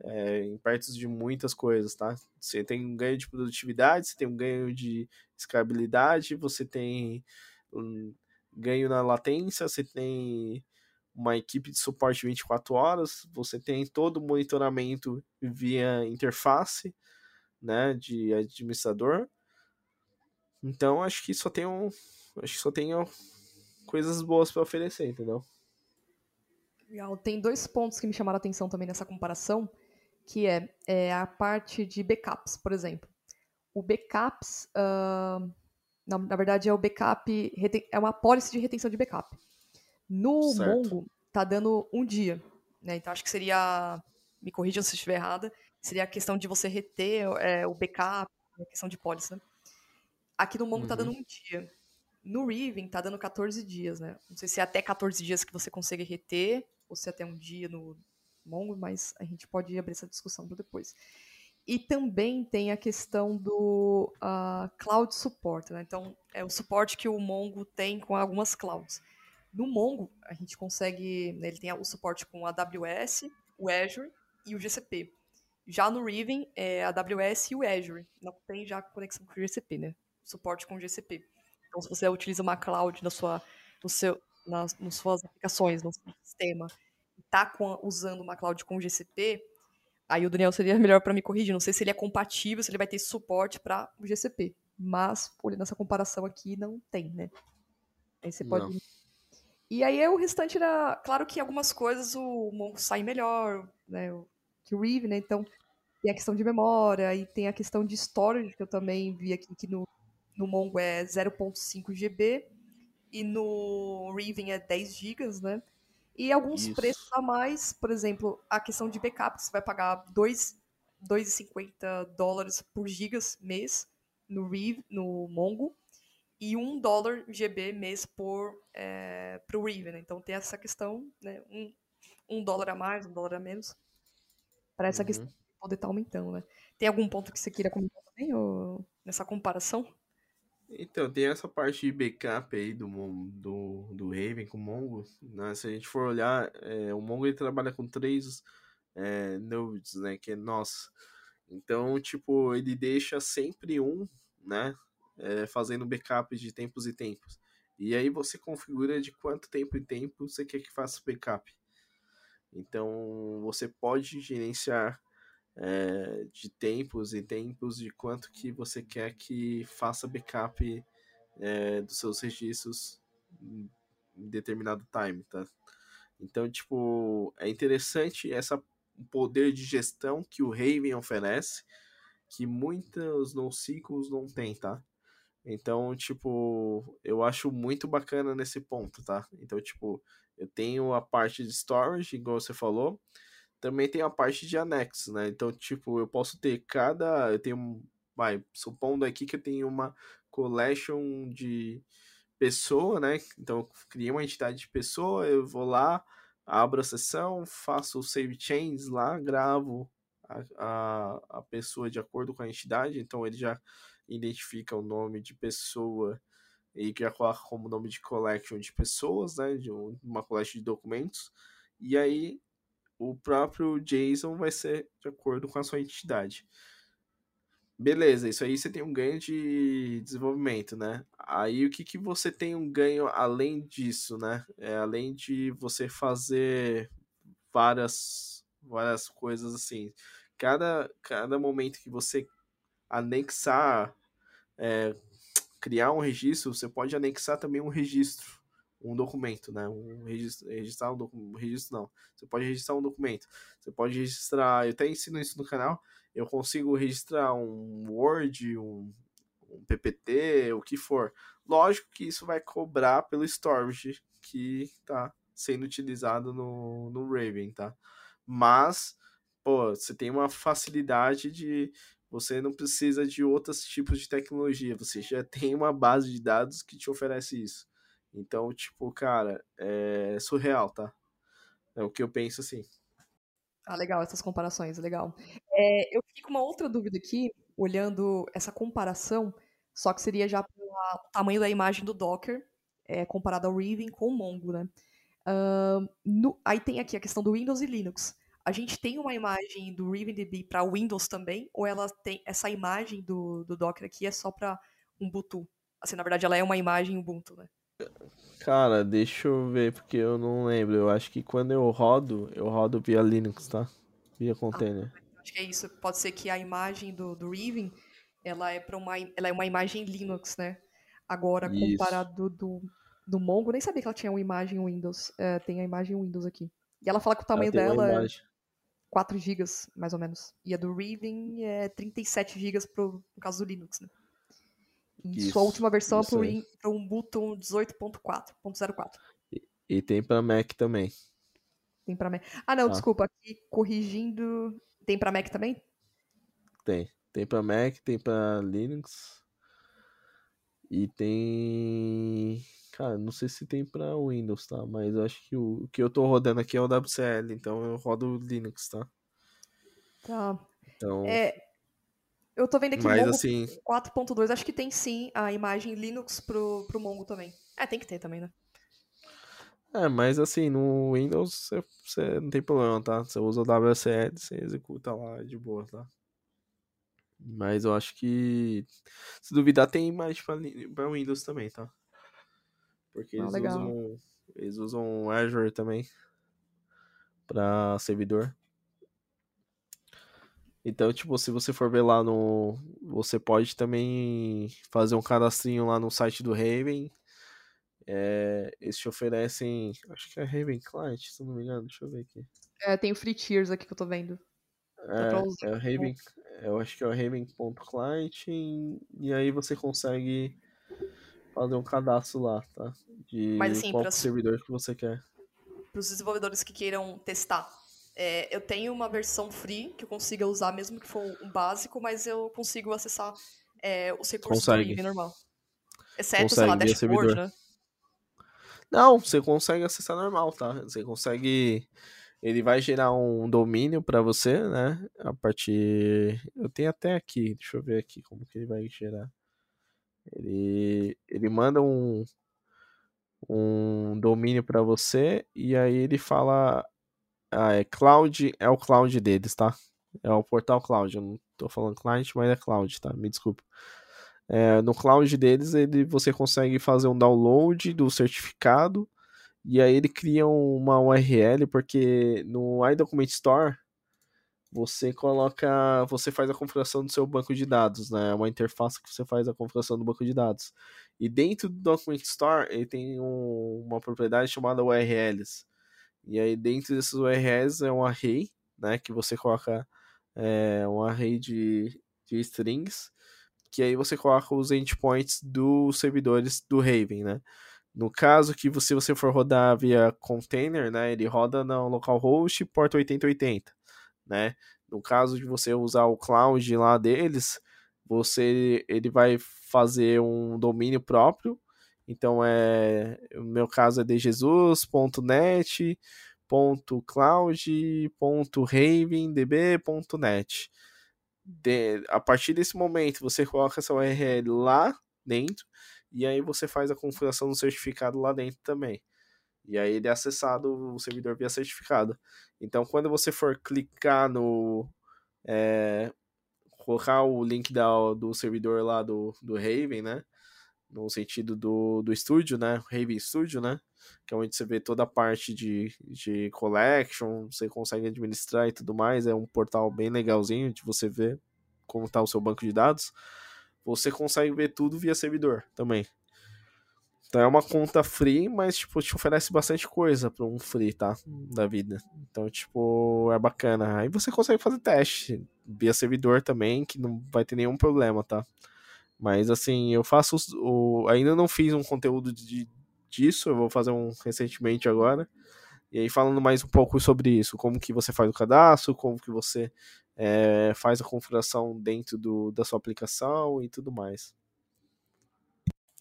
É, em perto de muitas coisas, tá? Você tem um ganho de produtividade, você tem um ganho de escalabilidade, você tem um ganho na latência, você tem uma equipe de suporte 24 horas, você tem todo o monitoramento via interface, né, de administrador. Então acho que só tem um, acho que só tem coisas boas para oferecer, entendeu? Legal. Tem dois pontos que me chamaram a atenção também nessa comparação, que é, é a parte de backups, por exemplo. O backups, uh, na, na, verdade, é o backup, é uma policy de retenção de backup. No certo. Mongo, tá dando um dia. Né? Então, acho que seria. Me corrijam se estiver errada. Seria a questão de você reter é, o backup, a questão de policy, né? Aqui no Mongo uhum. tá dando uhum. um dia. No Riven tá dando 14 dias, né? Não sei se é até 14 dias que você consegue reter, ou se é até um dia no Mongo, mas a gente pode abrir essa discussão para depois. E também tem a questão do uh, cloud support, né? Então, é o suporte que o Mongo tem com algumas clouds. No Mongo, a gente consegue. Né, ele tem o suporte com a AWS, o Azure e o GCP. Já no Riven, é a AWS e o Azure. Não tem já conexão com o GCP, né? Suporte com o GCP. Então, se você utiliza uma cloud na sua, no seu, nas, nas suas aplicações, no seu sistema, e está usando uma cloud com GCP, aí o Daniel seria (laughs) melhor para me corrigir. Não sei se ele é compatível, se ele vai ter suporte para o GCP. Mas, olhando essa comparação aqui, não tem, né? Aí você pode não. E aí é o restante era. Claro que algumas coisas o Mongo sai melhor, né? Que o Reeve, né? Então tem a questão de memória e tem a questão de storage, que eu também vi aqui que no, no Mongo é 0.5 GB e no Riven é 10 GB, né? E alguns Isso. preços a mais, por exemplo, a questão de backup, você vai pagar 2,50 dólares por gigas mês no Reeve, no Mongo, e um dólar GB mês por é, para o Riven. Né? Então tem essa questão, né? Um, um dólar a mais, um dólar a menos, para essa uhum. questão poder estar tá aumentando, né? Tem algum ponto que você queira comentar também ou, nessa comparação? Então, tem essa parte de backup aí do, do, do Raven com o Mongo. Né? Se a gente for olhar, é, o Mongo ele trabalha com três é, nodes, né? Que é nossa. Então, tipo, ele deixa sempre um, né? é, fazendo backup de tempos e tempos. E aí você configura de quanto tempo em tempo você quer que faça backup. Então você pode gerenciar é, de tempos e tempos de quanto que você quer que faça backup é, dos seus registros em determinado time, tá? Então, tipo, é interessante essa poder de gestão que o Raven oferece, que muitos NoSQLs não tem, tá? Então, tipo, eu acho muito bacana nesse ponto, tá? Então, tipo, eu tenho a parte de storage, igual você falou, também tem a parte de anexos, né? Então, tipo, eu posso ter cada. Eu tenho. Vai, supondo aqui que eu tenho uma collection de pessoa, né? Então, eu criei uma entidade de pessoa, eu vou lá, abro a sessão, faço o save chains lá, gravo a, a, a pessoa de acordo com a entidade, então ele já identifica o nome de pessoa e já coloca como nome de collection de pessoas, né? De uma collection de documentos. E aí o próprio JSON vai ser de acordo com a sua entidade. Beleza, isso aí você tem um ganho de desenvolvimento, né? Aí o que, que você tem um ganho além disso, né? É, além de você fazer várias, várias coisas assim. Cada, cada momento que você anexar, é, criar um registro, você pode anexar também um registro um documento, né? Um registro, registrar um documento, registro não. Você pode registrar um documento. Você pode registrar, eu até ensino isso no canal. Eu consigo registrar um Word, um, um PPT, o que for. Lógico que isso vai cobrar pelo storage que está sendo utilizado no, no Raven, tá? Mas, pô, você tem uma facilidade de você não precisa de outros tipos de tecnologia, você já tem uma base de dados que te oferece isso. Então, tipo, cara, é surreal, tá? É o que eu penso assim. Ah, legal, essas comparações, legal. É, eu fiquei com uma outra dúvida aqui, olhando essa comparação, só que seria já pelo tamanho da imagem do Docker, é, comparado ao Riven com o Mongo, né? Uh, no, aí tem aqui a questão do Windows e Linux. A gente tem uma imagem do RavenDB para Windows também, ou ela tem essa imagem do, do Docker aqui é só para Ubuntu? Assim, na verdade, ela é uma imagem Ubuntu, né? Cara, deixa eu ver, porque eu não lembro. Eu acho que quando eu rodo, eu rodo via Linux, tá? Via ah, container. Ah, acho que é isso. Pode ser que a imagem do, do Riven, ela é para uma, ela é uma imagem Linux, né? Agora, isso. comparado do, do Mongo, nem sabia que ela tinha uma imagem Windows. É, tem a imagem Windows aqui. E ela fala que o tamanho dela é 4 GB, mais ou menos. E a do Riven é 37 GB pro, no caso do Linux, né? Isso, Sua última versão é para o Ubuntu 18.4.04. E, e tem para Mac também. Tem para Mac. Ah, não, ah. desculpa. Aqui corrigindo. Tem para Mac também? Tem. Tem para Mac, tem para Linux. E tem. Cara, não sei se tem para Windows, tá? Mas eu acho que o, o que eu tô rodando aqui é o WCL, então eu rodo Linux, tá? Tá. Então. É, eu tô vendo aqui Mas, Mongo assim... 4.2, acho que tem sim a imagem Linux pro, pro Mongo também. É, tem que ter também, né? É, mas assim, no Windows você, não tem problema, tá? Você usa o WSL, você executa lá de boa, tá? Mas eu acho que, se duvidar, tem imagem pra, pra Windows também, tá? Porque ah, eles, usam, eles usam Azure também pra servidor. Então, tipo, se você for ver lá no. Você pode também fazer um cadastrinho lá no site do Raven. É, eles te oferecem. Acho que é Raven Client, se não me engano. Deixa eu ver aqui. É, tem o Free Tiers aqui que eu tô vendo. É, é o Raven. Eu acho que é o Raven.client. E aí você consegue fazer um cadastro lá, tá? De Mas, assim, qual servidor que você quer. Para os desenvolvedores que queiram testar é, eu tenho uma versão free que eu consiga usar, mesmo que for um básico, mas eu consigo acessar é, os recursos consegue. do normal. Exceto, consegue, sei lá, dashboard, né? Não, você consegue acessar normal, tá? Você consegue. Ele vai gerar um domínio para você, né? A partir. Eu tenho até aqui, deixa eu ver aqui como que ele vai gerar. Ele, ele manda um, um domínio para você e aí ele fala ah, é cloud, é o cloud deles, tá? É o portal cloud. Eu não tô falando client, mas é cloud, tá? Me desculpa. É, no cloud deles, ele, você consegue fazer um download do certificado e aí ele cria uma URL, porque no iDocument Store você coloca, você faz a configuração do seu banco de dados, né? É uma interface que você faz a configuração do banco de dados. E dentro do Document Store, ele tem um, uma propriedade chamada URLs. E aí dentro desses URLs é um array, né, que você coloca é, um array de, de strings, que aí você coloca os endpoints dos servidores do Raven, né? No caso que se você for rodar via container, né, ele roda no localhost porta 8080, né? No caso de você usar o cloud lá deles, você ele vai fazer um domínio próprio. Então é, o meu caso é dejesus.net .cloud.ravendb.net. De, a partir desse momento, você coloca essa URL lá dentro e aí você faz a configuração do certificado lá dentro também. E aí ele é acessado o servidor via certificado. Então, quando você for clicar no. É, colocar o link da, do servidor lá do, do Raven, né? No sentido do, do estúdio, né? Raven Studio, né? Que é onde você vê toda a parte de, de collection, você consegue administrar e tudo mais. É um portal bem legalzinho de você ver como está o seu banco de dados você consegue ver tudo via servidor também. Então é uma conta free, mas tipo, te oferece bastante coisa para um free, tá? Da vida. Então, tipo, é bacana. Aí você consegue fazer teste via servidor também, que não vai ter nenhum problema, tá? Mas assim, eu faço o ainda não fiz um conteúdo de, disso, eu vou fazer um recentemente agora. E aí falando mais um pouco sobre isso, como que você faz o cadastro, como que você é, faz a configuração dentro do, da sua aplicação e tudo mais.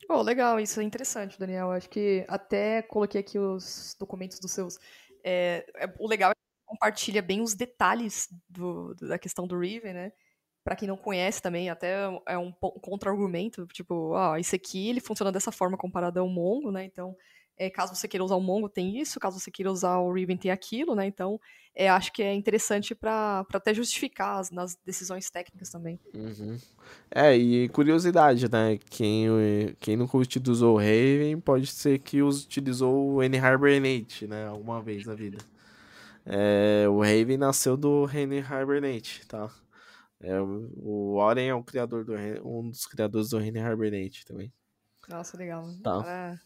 Oh, legal, isso é interessante, Daniel. Acho que até coloquei aqui os documentos dos seus. É, é, o legal é que compartilha bem os detalhes do, da questão do Riven, né? Para quem não conhece também, até é um contra-argumento, tipo, ah, esse aqui ele funciona dessa forma comparado ao Mongo, né? Então, é, caso você queira usar o Mongo, tem isso. Caso você queira usar o Riven, tem aquilo, né? Então, é, acho que é interessante para até justificar as, nas decisões técnicas também. Uhum. É, e curiosidade, né? Quem, quem nunca utilizou o Raven, pode ser que utilizou o N-Hibernate, né? Alguma vez na vida. É, o Raven nasceu do N-Hibernate, tá? É, o Oren é o criador do, um dos criadores do N-Hibernate também. Nossa, legal. Tá. Cara,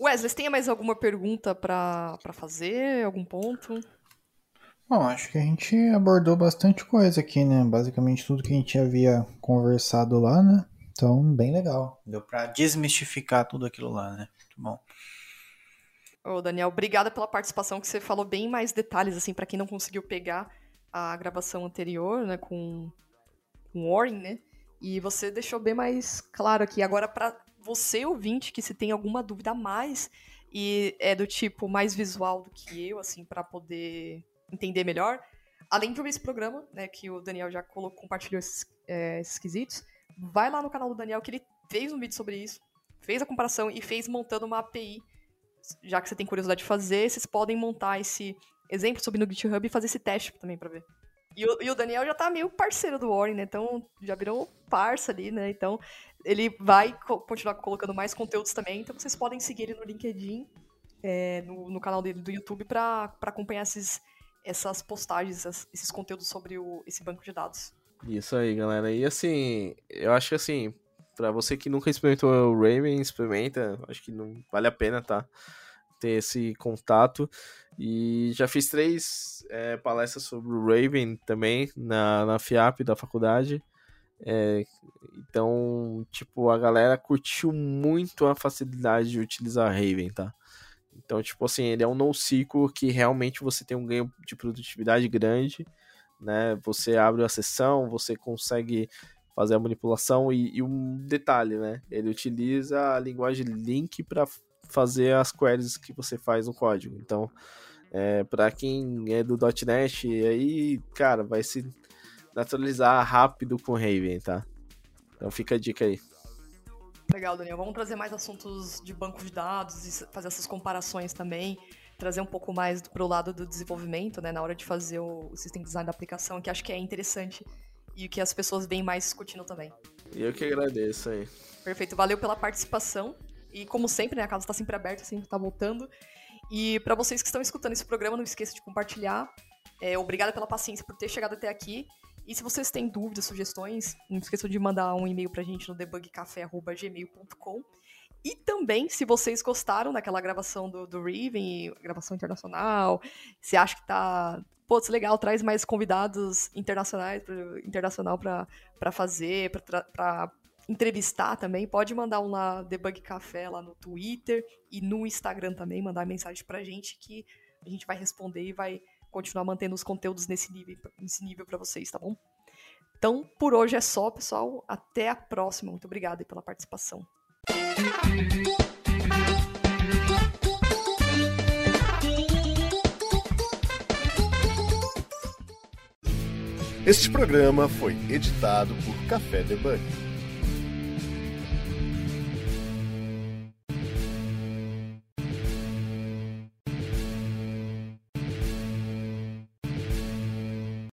Wesley, você tem mais alguma pergunta para fazer? Algum ponto? Bom, acho que a gente abordou bastante coisa aqui, né? Basicamente tudo que a gente havia conversado lá, né? Então, bem legal. Deu para desmistificar tudo aquilo lá, né? Muito bom. Ô, Daniel, obrigada pela participação, que você falou bem mais detalhes, assim, para quem não conseguiu pegar a gravação anterior, né, com, com Warren, né? E você deixou bem mais claro aqui. Agora, para você, ouvinte, que se tem alguma dúvida a mais e é do tipo mais visual do que eu, assim, para poder entender melhor, além de ouvir esse programa, né, que o Daniel já colocou, compartilhou esses, é, esses quesitos, vai lá no canal do Daniel que ele fez um vídeo sobre isso, fez a comparação e fez montando uma API. Já que você tem curiosidade de fazer, vocês podem montar esse exemplo sobre no GitHub e fazer esse teste também para ver. E o, e o, Daniel já tá meio parceiro do Warren, né? Então já virou parça ali, né? Então ele vai co continuar colocando mais conteúdos também. Então vocês podem seguir ele no LinkedIn, é, no, no, canal dele do YouTube, para acompanhar esses, essas postagens, essas, esses conteúdos sobre o, esse banco de dados. Isso aí, galera. E assim, eu acho que assim, para você que nunca experimentou o Raven, experimenta. Acho que não vale a pena, tá? Ter esse contato. E já fiz três é, palestras sobre o Raven também na, na FIAP da faculdade. É, então, tipo, a galera curtiu muito a facilidade de utilizar Raven, tá? Então, tipo assim, ele é um NoSQL que realmente você tem um ganho de produtividade grande, né? Você abre a sessão, você consegue fazer a manipulação e, e um detalhe, né? Ele utiliza a linguagem link para fazer as queries que você faz no código. Então, é, para quem é do .NET, aí, cara, vai se naturalizar rápido com Raven, tá? Então fica a dica aí. Legal, Daniel. Vamos trazer mais assuntos de banco de dados e fazer essas comparações também. Trazer um pouco mais para o lado do desenvolvimento, né? Na hora de fazer o, o System Design da aplicação, que acho que é interessante e que as pessoas vêm mais discutindo também. E eu que agradeço aí. Perfeito. Valeu pela participação. E como sempre, né? A casa está sempre aberta, sempre está voltando. E para vocês que estão escutando esse programa, não esqueça de compartilhar. É, obrigada pela paciência por ter chegado até aqui. E se vocês têm dúvidas, sugestões, não esqueçam de mandar um e-mail pra gente no debugcafé.gmail.com. E também, se vocês gostaram daquela gravação do, do Riven, gravação internacional, se acha que tá. Putz, legal, traz mais convidados internacionais, internacional para fazer, para entrevistar também, pode mandar um lá Debug Café lá no Twitter e no Instagram também, mandar mensagem pra gente que a gente vai responder e vai continuar mantendo os conteúdos nesse nível, nesse nível para vocês, tá bom? Então, por hoje é só, pessoal. Até a próxima. Muito obrigada pela participação. Este programa foi editado por Café Debug.